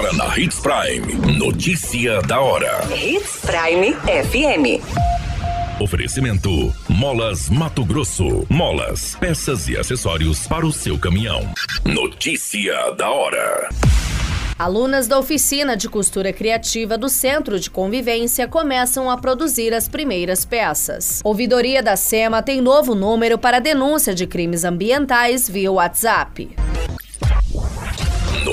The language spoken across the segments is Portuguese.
Agora na Hits Prime. Notícia da hora. Hits Prime FM. Oferecimento: Molas Mato Grosso. Molas, peças e acessórios para o seu caminhão. Notícia da hora. Alunas da oficina de costura criativa do Centro de Convivência começam a produzir as primeiras peças. Ouvidoria da SEMA tem novo número para denúncia de crimes ambientais via WhatsApp.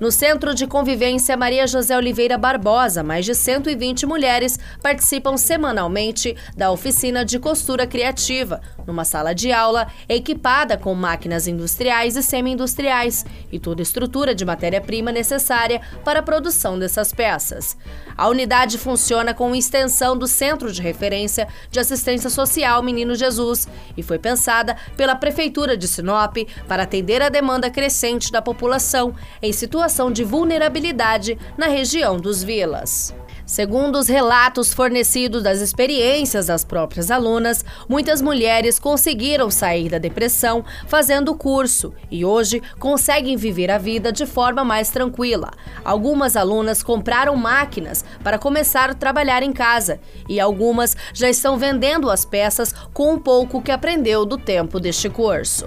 No Centro de Convivência Maria José Oliveira Barbosa, mais de 120 mulheres participam semanalmente da oficina de costura criativa, numa sala de aula equipada com máquinas industriais e semi-industriais e toda estrutura de matéria-prima necessária para a produção dessas peças. A unidade funciona com extensão do Centro de Referência de Assistência Social Menino Jesus e foi pensada pela Prefeitura de Sinop para atender a demanda crescente da população em situação situação de vulnerabilidade na região dos vilas. Segundo os relatos fornecidos das experiências das próprias alunas, muitas mulheres conseguiram sair da depressão fazendo o curso e hoje conseguem viver a vida de forma mais tranquila. Algumas alunas compraram máquinas para começar a trabalhar em casa e algumas já estão vendendo as peças com um pouco que aprendeu do tempo deste curso.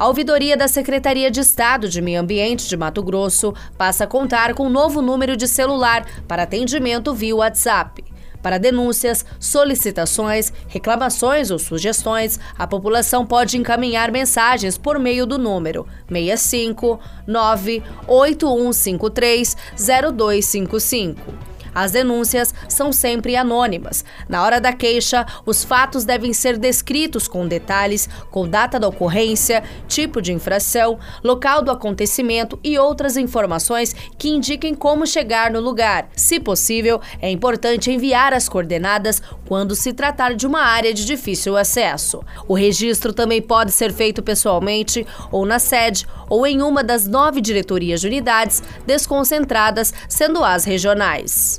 A ouvidoria da Secretaria de Estado de Meio Ambiente de Mato Grosso passa a contar com um novo número de celular para atendimento via WhatsApp. Para denúncias, solicitações, reclamações ou sugestões, a população pode encaminhar mensagens por meio do número 65 98153 0255. As denúncias são sempre anônimas. Na hora da queixa, os fatos devem ser descritos com detalhes, com data da ocorrência, tipo de infração, local do acontecimento e outras informações que indiquem como chegar no lugar. Se possível, é importante enviar as coordenadas quando se tratar de uma área de difícil acesso. O registro também pode ser feito pessoalmente ou na sede ou em uma das nove diretorias de unidades desconcentradas, sendo as regionais.